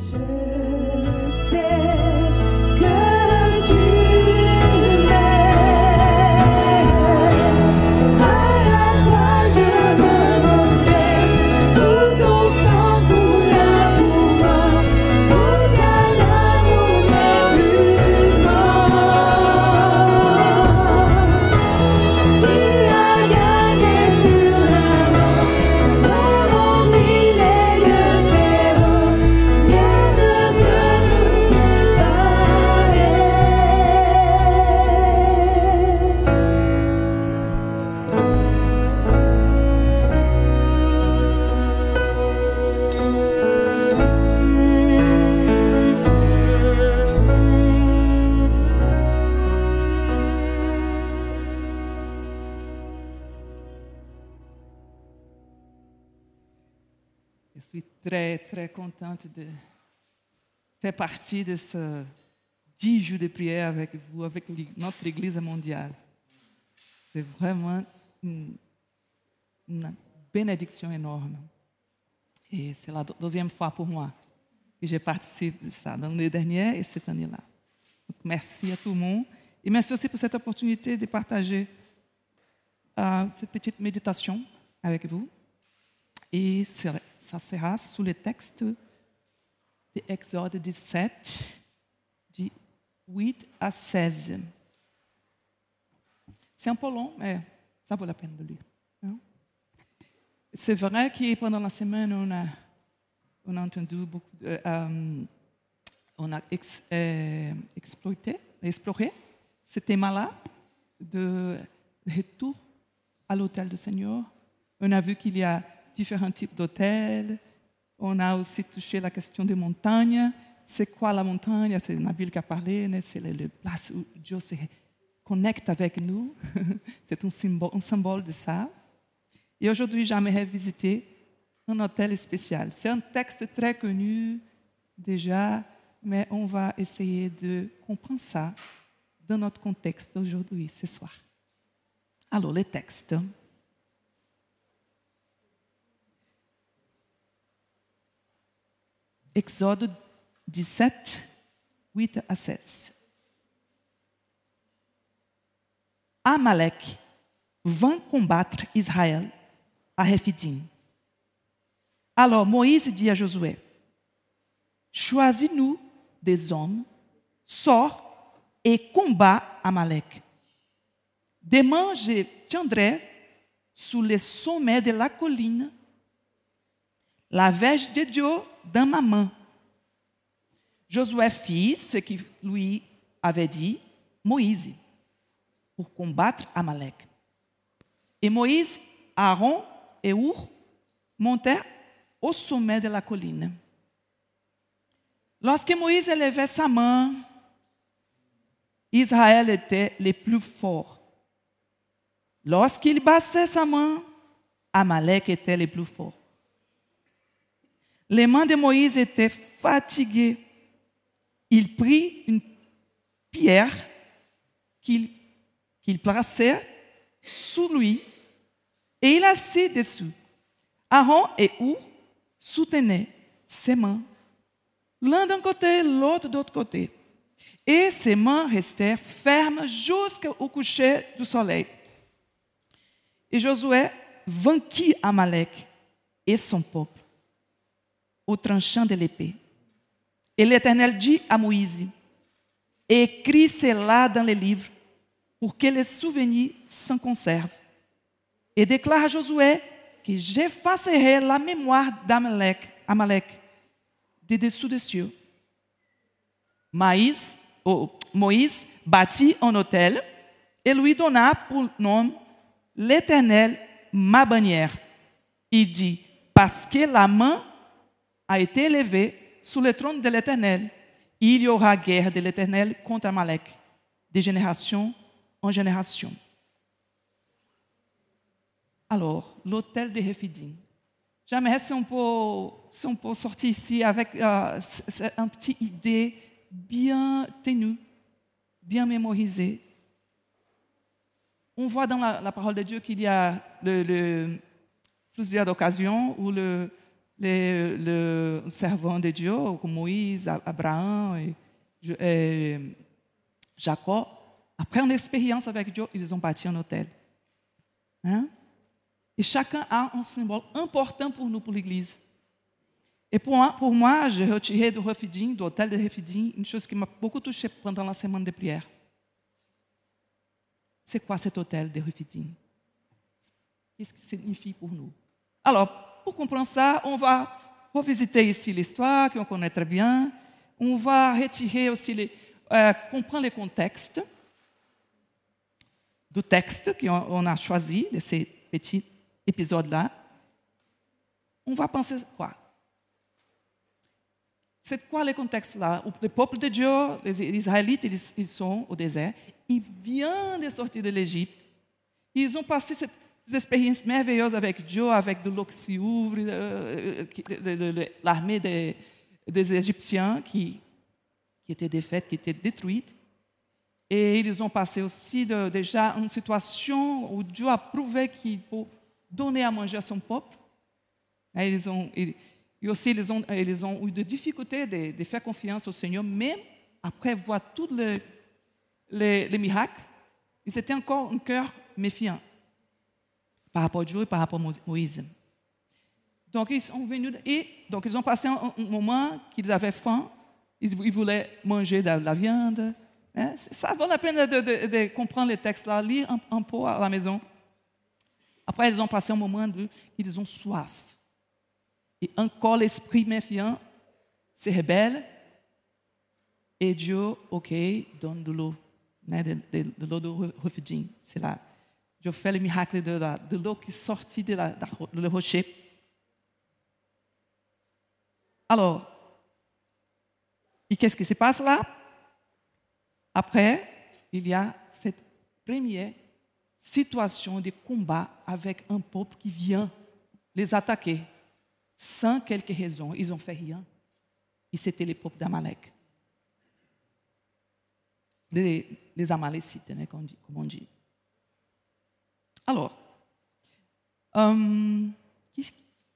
Share. De faire partie de ce 10 jours de prière avec vous, avec notre Église mondiale. C'est vraiment une, bénédiction énorme. Et c'est la deuxième fois pour moi que je participe de ça, l'année dernière et cette année-là. merci à tout le monde. Et merci aussi pour cette opportunité de partager euh, cette petite méditation avec vous. Et ça sera sous le texte de Exode 17, de 8 à 16. C'est un peu long, mais ça vaut la peine de lire. Hein. C'est vrai que pendant la semaine, on a, on a entendu beaucoup, euh, on a euh, exploité, exploré ce thème-là de retour à l'hôtel du Seigneur. On a vu qu'il y a différents types d'hôtels, on a aussi touché la question des montagnes. C'est quoi la montagne? C'est Nabil qui a parlé, c'est la place où Dieu se connecte avec nous. c'est un symbole, un symbole de ça. Et aujourd'hui, j'aimerais visiter un hôtel spécial. C'est un texte très connu déjà, mais on va essayer de comprendre ça dans notre contexte aujourd'hui, ce soir. Alors, les textes. Exode 17, 8 à 16. Amalek vint combattre Israël à Rephidim. Alors Moïse dit à Josué, Choisis-nous des hommes, sors et combat Amalek. Demain, je tiendrai sous le sommet de la colline la verge de Dieu dans ma main. Josué fit ce qu'il lui avait dit Moïse pour combattre Amalek. Et Moïse, Aaron et Our montèrent au sommet de la colline. Lorsque Moïse élevait sa main, Israël était le plus fort. Lorsqu'il baissait sa main, Amalek était le plus fort. Les mains de Moïse étaient fatiguées. Il prit une pierre qu'il plaçait sous lui et il assit dessus. Aaron et Ou soutenaient ses mains, l'un d'un côté, l'autre de l'autre côté. Et ses mains restèrent fermes jusqu'au coucher du soleil. Et Josué vainquit Amalek et son peuple au tranchant de l'épée. Et l'Éternel dit à Moïse, écris cela dans les livres pour que les souvenirs s'en conservent. Et déclare à Josué que j'effacerai la mémoire d'Amalek Amalek, de dessous des cieux. Maïs, oh, Moïse bâtit un hôtel et lui donna pour nom l'Éternel ma bannière. Il dit, parce que la main a été élevé sous le trône de l'Éternel. Il y aura guerre de l'Éternel contre Amalek, de génération en génération. Alors, l'hôtel de Rephidim. J'aimerais si on peut, si on peut sortir ici avec euh, une petite idée bien tenue, bien mémorisée. On voit dans la, parole de Dieu qu'il y a plusieurs occasions où le, les, le servant de Dieu, comme Moïse, Abraham et, et Jacob, après une expérience avec Dieu, ils ont bâti un hôtel. Hein? Et chacun a un symbole important pour nous, pour. Et pour moi, pour moi j'ai retiré do Refidim, do hôtel de Refidim, une chose qui m'a beaucoup touché pendant la semaine de prière. C'est quoi cet hôtel de Refidim Qu'est-ce que signifie pour nous Alors, pour comprendre ça, on va revisiter ici l'histoire, qu'on connaît très bien. On va retirer aussi, les, euh, comprendre le contexte du texte qu'on a choisi, de ces petits épisodes-là. On va penser quoi? C'est quoi le contexte là Le peuple de Dieu, les Israélites, ils, sont au désert. Ils viennent de sortir de l'Égypte. Ils ont passé cette expérience merveilleuse avec Dieu, avec de l'eau qui s'ouvre, euh, euh, l'armée des, Égyptiens qui, qui était défaite, qui était détruite. Et ils ont passé aussi déjà une situation où Dieu a prouvé qu'il peut donner à manger à son peuple. Et ils ont, aussi, ils ont, eu des difficultés de, faire confiance au Seigneur, même après voir tous les, les miracles. Ils étaient encore un cœur méfiant par rapport à Dieu et par rapport à Moïse. Donc, ils sont venus et donc ils ont passé un, moment qu'ils avaient faim, ils, voulaient manger de la viande. Hein? Ça vaut la peine de, comprendre les textes là, lire un, peu à la maison. Après, ils ont passé un moment où ils ont soif. Et encore l'esprit méfiant se rebelle. Et Dieu, ok, donne de l'eau, de, de, de l'eau de Refidim. C'est là. Dieu fait le miracle de, l'eau qui sortit de, la, de le rocher. Alors, et qu'est-ce qui se passe là? Après, il y a cette première situation de combat avec un peuple qui vient les attaquer sans quelque raison, ils ont fait rien. Et c'était le peuple d'Amalek. Les, les Amalécites, hein, comme, on dit. Alors, euh,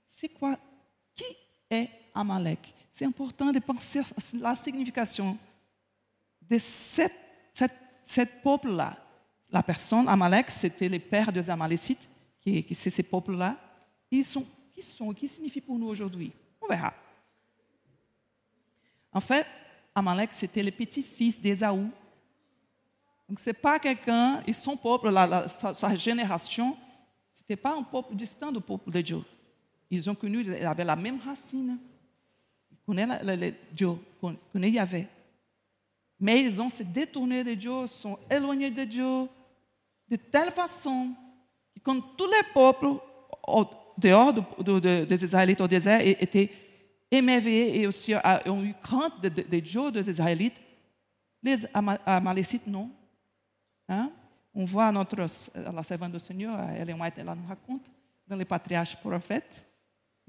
c'est quoi Qui est Amalek? C'est important de penser à la signification de cette, peuple-là. La personne, Amalek, c'était le père des Amalécites, qui, qui c'est ces peuples-là. Ils sont qui sont, qui signifie pour nous aujourd'hui? On verra. En fait, Amalek, c'était le petit-fils d'Ésaü. Donc, ce n'est pas quelqu'un, et son peuple, la, sa, génération, ce n'était pas un peuple distant du peuple de Dieu. Ils ont connu, ils avaient la même racine. Ils connaissaient Dieu, connaissaient Yahvé. Mais ils ont se détourné de Dieu, sont éloignés de Dieu de telle façon que, comme tous les peuples dehors des Israélites au désert étaient émerveillés et aussi ont eu crainte des Dieu des Israélites. Les Amalécites, non. Hein? On voit notre, la servante du Seigneur, Ellen White, elle nous raconte dans les patriarches prophètes,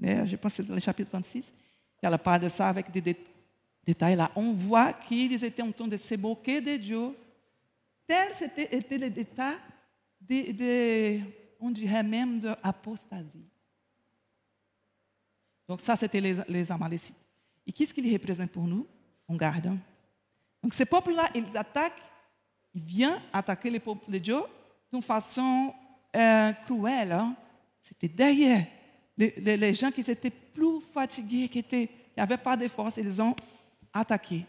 je pense que dans le chapitre 26, qu'elle parle de ça avec des détails là. On voit qu'ils étaient en train de se moquer de Dieu. Tel était, était le détail de, de, on dirait même de apostasie. Donc ça, c'était les, Amalécites. Et qu'est-ce qu'ils représentent pour nous? On garde. Donc ces peuples-là, ils attaquent, ils viennent attaquer les peuples de Dieu d'une façon euh, cruelle. Hein. C'était derrière. Les, gens qui étaient plus fatigués, qui n'avaient pas de force, ils ont attaqué.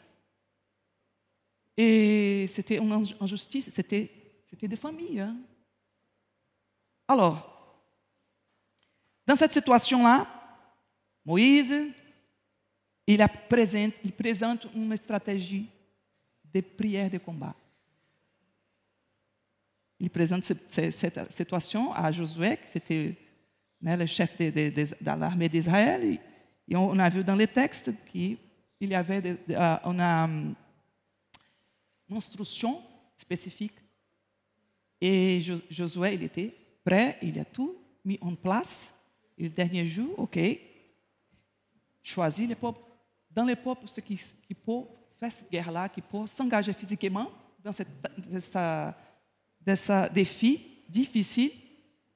Et c'était une injustice, c'était, des familles. Hein. Alors, dans cette situation-là, Moïse, il présente, il présente uma stratégie de prière de combat. Il présente cette situation à Josué, qui était le chef de, l'armée d'Israël. Et on a vu dans les textes qu'il y avait de, uh, une, instruction spécifique. Et Josué, il était prêt, il a tout mis en place. Et le dernier jour, OK, choisir les peuples, dans les peuples, ceux qui, peuvent faire cette guerre-là, qui peuvent s'engager physiquement dans ce défi difficile.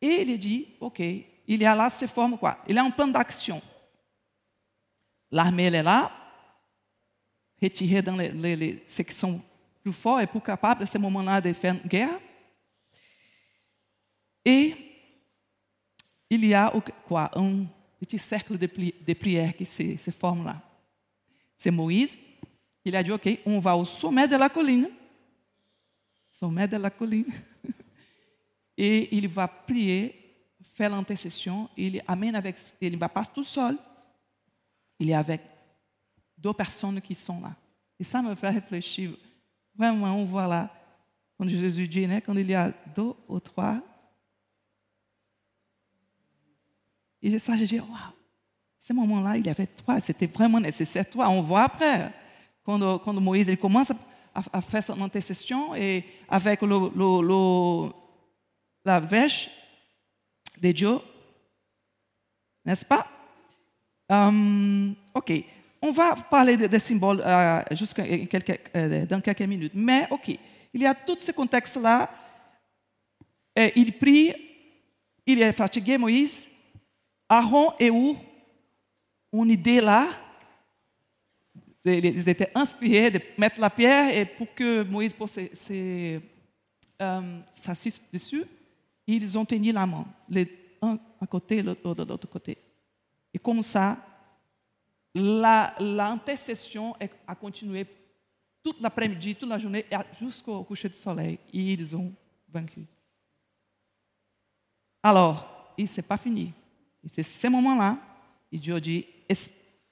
Et il dit, OK, y a là, se forme quoi Il y a un plan d'action. l'armée elle est là, retirée dans les, les, les sections plus fortes et de faire guerre. Et il y a petit cercle de, de prière se, se forme là. C'est Moïse. Il a dit, OK, on va au sommet de la colline. Sommet de la colline. Et il va prier, faire l'intercession. Il amène avec, il va pas tout seul. Il est avec deux personnes qui sont là. Et ça me fait réfléchir. Vraiment, on voit là, quand Jésus dit, né, quand il y a deux ou trois. Et ça, je dis, waouh, ce moment-là, il y avait trois, c'était vraiment nécessaire. Toi, on voit après, quand, quand Moïse il commence à, faire son intercession et avec la verge de Dieu, n'est-ce pas? Um, ok, on va parler des symboles euh, euh, dans quelques minutes. Mais, OK, il y a tout ce contexte-là. Il prie, il est fatigué, Moïse. Aaron et Ur, une idée là. Ils étaient inspirés de mettre la pierre et pour que Moïse puisse euh, s'asseoir dessus, ils ont tenu la main, un à côté, l'autre de l'autre côté. Et comme ça, l'intercession a continué toute l'après-midi, toute la journée, jusqu'au coucher du soleil. Et ils ont vaincu. Alors, il n'est pas fini. C'est ce moment-là, et Dieu dit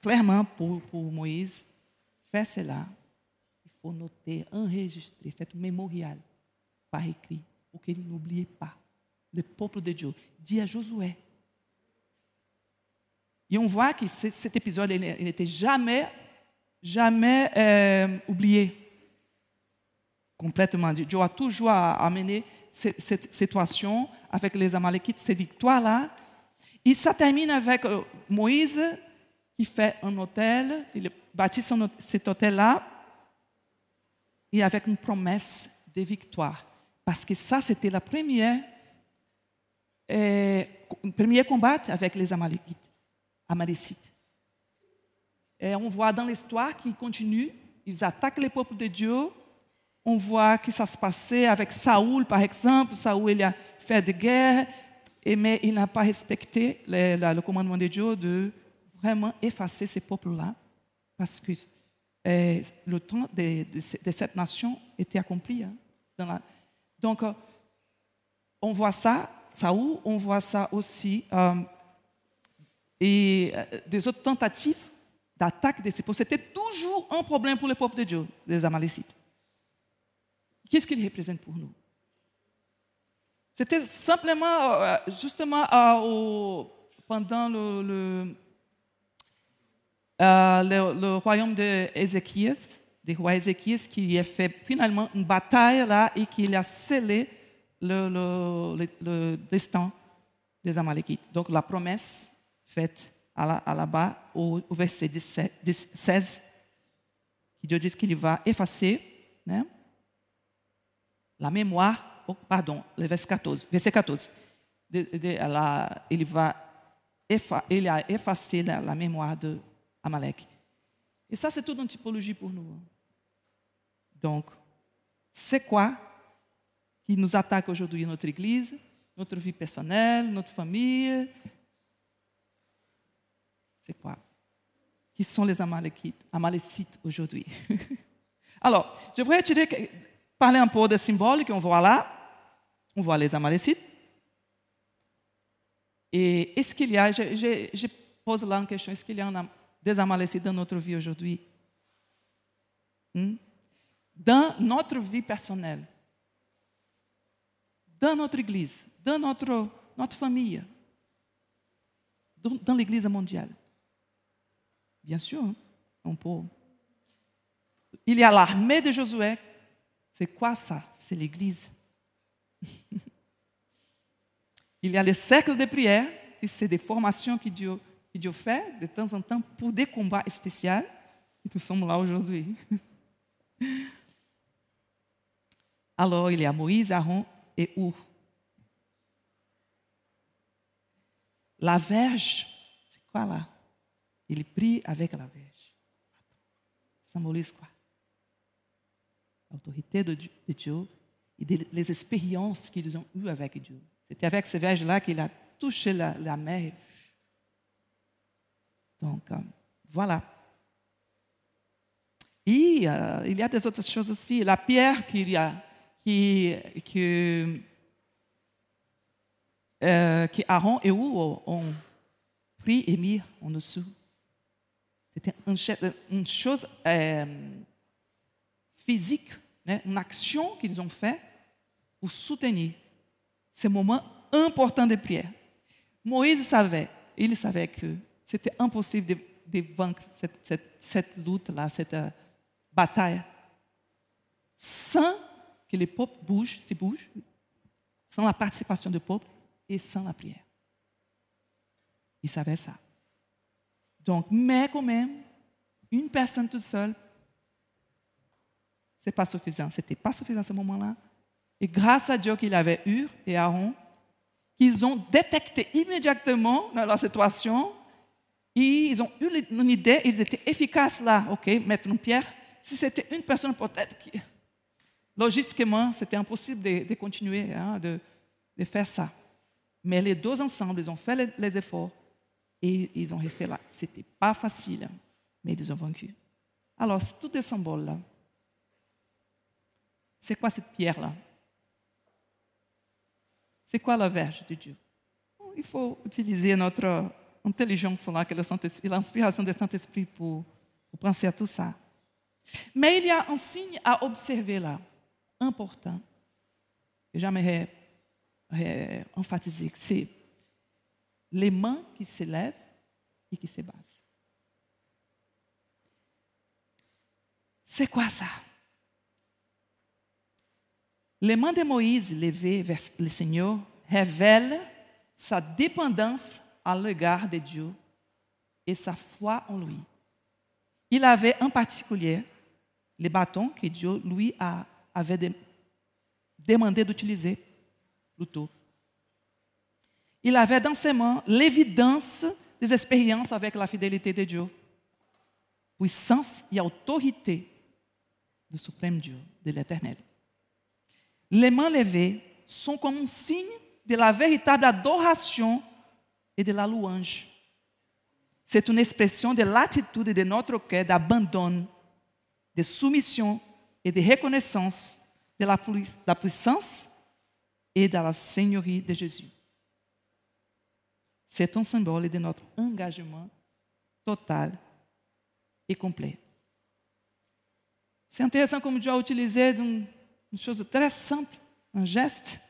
clairement pour Moïse, fais cela. Il faut noter, enregistrer, faire un mémorial par écrit, pour qu'il n'oublie pas le peuple de Dieu. Dit à Josué, et on voit que cet épisode n'était jamais, jamais euh, oublié complètement. Dieu a toujours amené cette, situation avec les Amalekites, ces victoires-là. Et ça termine avec euh, Moïse qui fait un hôtel, bâtit cet hôtel-là, et avec une promesse de victoire. Parce que ça, c'était la première, euh, premier combat avec les. Amalécites. Et on voit dans l'histoire qu'ils continuent, ils attaquent les peuples de Dieu. On voit que ça se passait avec Saoul, par exemple. Saoul, il a fait des guerres, mais il n'a pas respecté le, commandement de Dieu de vraiment effacer ces peuples-là, parce que eh, le temps de, cette nation était accompli. Hein, donc, euh, on voit ça, Saoul, on voit ça aussi. Euh, et euh, des autres tentatives d'attaque des peuples. C'était toujours un problème pour le peuple de Dieu, les Amalécites. Qu'est-ce qu'ils représentent pour nous? C'était simplement, justement, pendant le, royaume d'Ézéchias, des rois Ézéchias, qui a fait finalement une bataille là et qui a scellé le, le destin des Amalécites. Donc la promesse faite là-bas au, verset 16, que Dieu dit qu'il va effacer né, la mémoire, oh, pardon, le verset 14, verset 14 de, de, la, il, va effa, il a effacé la, la mémoire de Amalek. Et ça, c'est toute une typologie pour nous. Donc, c'est quoi qui nous attaque aujourd'hui notre Église, notre vie personnelle, notre famille, c'est quoi? Qui sont les Amalécites, Amalécites aujourd'hui? Alors, je voudrais tirer, parler un peu des symboles qu'on voit là. On voit les Amalécites. Et est-ce qu'il y a, je, je, pose là une question, est-ce qu'il y a des Amalécites dans notre vie aujourd'hui? Dans notre vie personnelle, dans notre église, dans notre, notre famille, dans l'église mondiale. Bien sûr, on peut. Il y a l'armée de Josué. C'est quoi ça? C'est l'Église. Il y a le cercle de prière, c'est des formations que Dieu, que Dieu fait de temps en temps pour des combats spéciaux. Et nous sommes là aujourd'hui. Alors, il y a Moïse, Aaron et Ur. La verge, c'est quoi là? Il prie avec la Vierge. Symbolise quoi? L'autorité de Dieu et les expériences qu'ils ont eues avec Dieu. C'était avec ces Vierges-là qu'il a touché la mer. Donc, euh, voilà. Et euh, il y a des autres choses aussi. La pierre qu'il y a, qui, qui, euh, que Aaron et où ont pris et mis en dessous. C'était une, chose euh, physique, une action qu'ils ont faite pour soutenir ces moments importants de prière. Moïse savait, il savait que c'était impossible de, vaincre cette, lutte-là, cette uh, bataille, sans que les peuples bougent, se bougent, sans la participation du peuple et sans la prière. Il savait ça. Donc, mais quand même, une personne toute seule, ce n'est pas suffisant. Ce n'était pas suffisant à ce moment-là. Et grâce à Dieu qu'il avait eu et Aaron, qu'ils ont détecté immédiatement dans la situation, ils ont eu une idée, ils étaient efficaces là. OK, mettre une pierre. Si c'était une personne, peut-être, qui... logistiquement, c'était impossible de, continuer hein, de, faire ça. Mais les deux ensemble, ils ont fait les, efforts et ils ont resté là. Ce n'était pas facile, mais ils ont vaincu. Alors, tous ces symboles-là, c'est quoi cette pierre-là C'est quoi la verge de Dieu? Il faut utiliser notre intelligence là, que l'inspiration du Saint-Esprit pour, pour penser à tout ça. Mais il y a un signe à observer là, important, que j'aimerais é, que c'est les mains qui s'élèvent et qui se baissent. C'est quoi ça Les mains de Moïse levées vers le Seigneur révèlent sa dépendance à l'égard de Dieu et sa foi en lui. Il avait en particulier les bâtons que Dieu lui avait demandé d'utiliser lutou. Il avait dans ses mains l'évidence des expériences avec la fidélité de Dieu, puissance et autorité du suprême Dieu, de l'Éternel. Les mains levées sont comme un signe de la véritable adoration et de la louange. C'est une expression de l'attitude de notre cœur d'abandon, de soumission et de reconnaissance de la, puissance et dans la Seigneurie de Jésus. C'est un symbole de notre engagement total et complet. C'est intéressant comme Dieu a utilisé une, une chose très simple, un geste,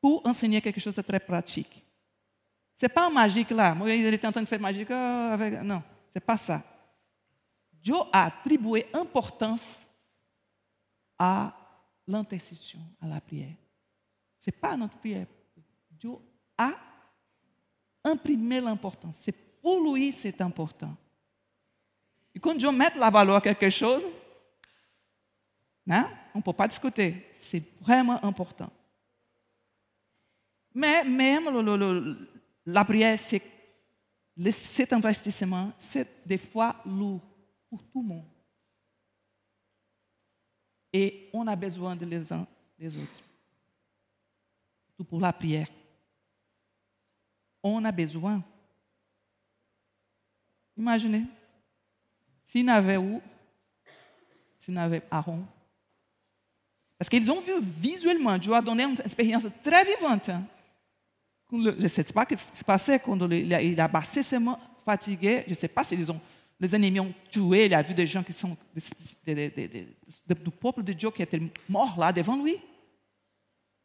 pour enseigner quelque chose de très pratique. Ce n'est pas magique là. Moïse était en train de faire magique ah, avec. Non, ce n'est pas ça. Dieu a attribué importance à l'intercession, à la prière. Ce n'est pas notre prière. Dieu a imprimé l'importance. C'est pour lui c'est important. Et quand Dieu met la valeur à quelque chose, hein, on ne peut pas discuter. C'est vraiment important. Mais même la prière, c'est, cet investissement, c'est des fois lourd pour tout le monde. Et on a besoin de les uns des autres. Tout pour la prière. On a besoin. Imaginez, s'il n'avait où, s'il n'avait Aaron. Parce qu'ils ont vu visuellement, Dieu a donné une expérience très vivante. Je ne sais pas ce qui s'est passé quand il a baissé ses mains fatigué. Je ne sais pas s'ils ont les ennemis ont tué, il a vu des gens qui sont du peuple de Dieu qui étaient morts là devant lui.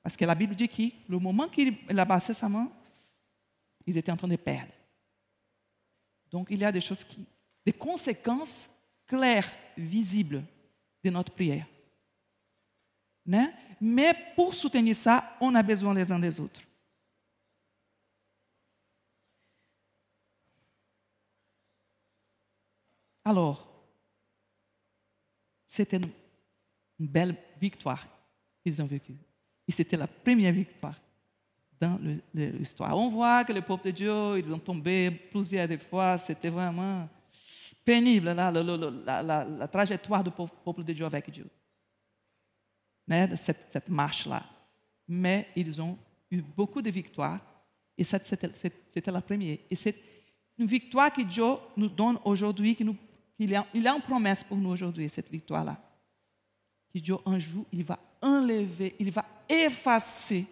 Parce que la Bible dit que le moment qu'il a baissé sa main, ils étaient en train de perdre. Donc il y a des choses qui, des conséquences claires, visibles de notre prière. Né? Mais pour soutenir ça, on a besoin les uns des autres. Alors, c'était une, belle victoire qu'ils ont vécue. Et c'était la première victoire dans l'histoire. On voit que le peuple de Dieu, ils ont tombé plusieurs fois, c'était vraiment pénible la, la, trajectoire du peuple de Dieu avec Dieu, cette, cette marche-là. Mais ils ont eu beaucoup de victoires et c'était la première. Et c'est une victoire que Dieu nous donne aujourd'hui, il a, il a une promesse pour nous aujourd'hui, cette victoire-là. Que Dieu, un jour, il va enlever, il va effacer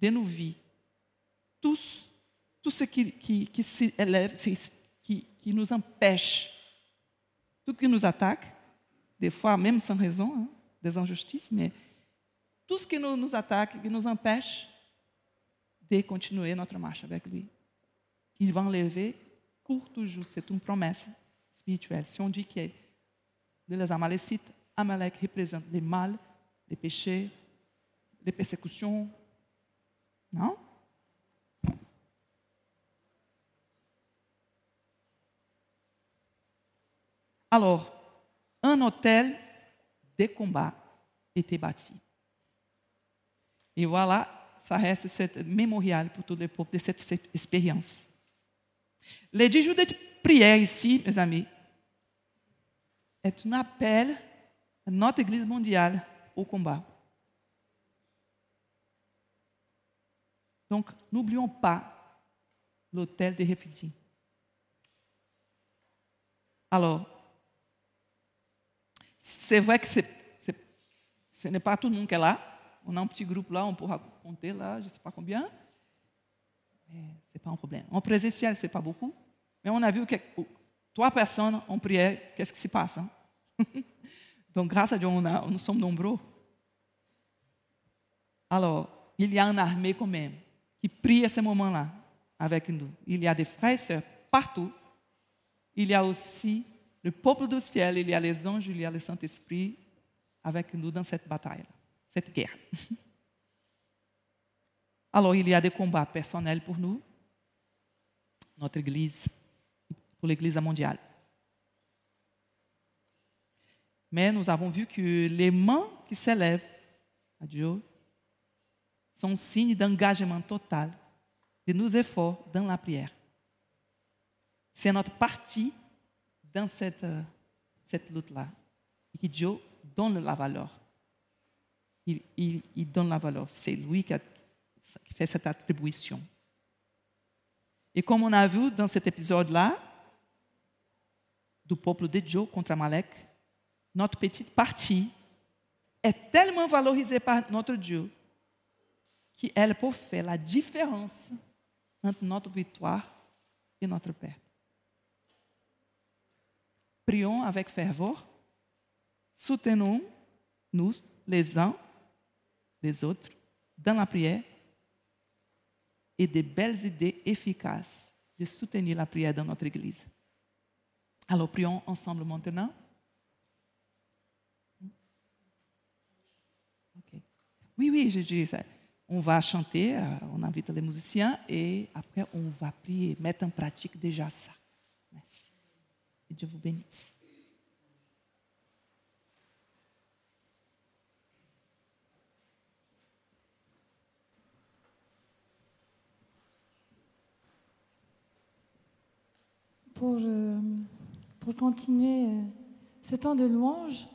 de nos vies tout, tout ce qui, qui, qui qui, qui nous empêche, tout qui nous attaque, des fois même sans raison, hein, des injustices, mais tout ce qui nous, nous attaque, qui nous empêche de continuer notre marche avec lui. Il va enlever pour toujours, c'est une promesse Si on dit que les Amalécites, Amalek représente les mal, les péchés, les persécutions, non? Alors, un hôtel de combat était bâti. Et voilà, ça reste ce mémorial pour tout le peuple de cette, expérience. Le 10 jours de prière ici, mes amis, est un appel à notre Église mondiale au combat. Donc, n'oublions pas l'hôtel des réfugiés. Alors, c'est vrai que ce n'est pas tout le monde qui est là. On a un petit groupe là, on pourra compter là, je ne sais pas combien. Mais ce n'est pas un problème. En présentiel, ce n'est pas beaucoup. Mais on a vu que trois personnes ont prié, qu'est-ce qui se passe hein? Donc, grâce à Dieu, nous sommes nombreux. Alors, il y a une armée quand même qui prie à ce moment-là avec nous. Il y a des frères et sœurs partout. Il y a aussi le peuple du ciel, il y a les anges, il y a le Saint-Esprit avec nous dans cette bataille, cette guerre. Alors, il y a des combats personnels pour nous, notre Église, pour l'Église mondiale. Mais nous avons vu que les mains qui s'élèvent à Dieu sont signe d'engagement total de nos efforts dans la prière. C'est notre partie dans cette, cette lutte-là. Et que Dieu donne la valeur. Il, donne la valeur. C'est lui qui fait cette attribution. Et comme on a vu dans cet épisode-là, du peuple de Dieu contre Amalek, notre petite partie est tellement valorisée par notre Dieu qu'elle peut faire la différence entre notre victoire et notre perte. Prions avec ferveur, soutenons-nous les uns les autres dans la prière et de belles idées efficaces de soutenir la prière dans notre Église. Alors prions ensemble maintenant. Oui, oui, je dis ça. On va chanter, euh, on invite les musiciens et après on va prier, mettre en pratique déjà ça. Merci. Que Dieu vous bénisse. Pour, euh, pour continuer euh, ce temps de louange,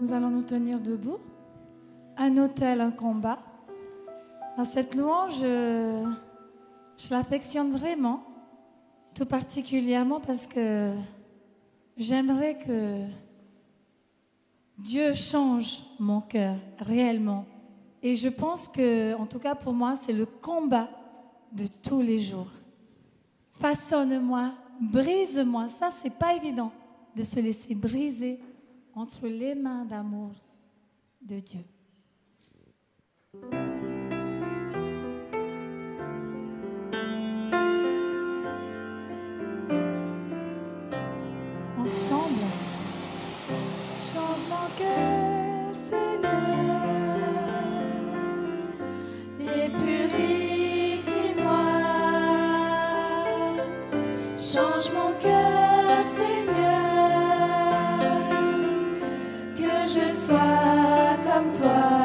nous allons nous tenir debout. Un hôtel, un combat. Cette louange, je, je l'affectionne vraiment, tout particulièrement parce que j'aimerais que Dieu change mon cœur réellement. Et je pense que, en tout cas pour moi, c'est le combat de tous les jours. Façonne-moi, brise-moi. Ça, c'est pas évident de se laisser briser entre les mains d'amour de Dieu. Comme toi.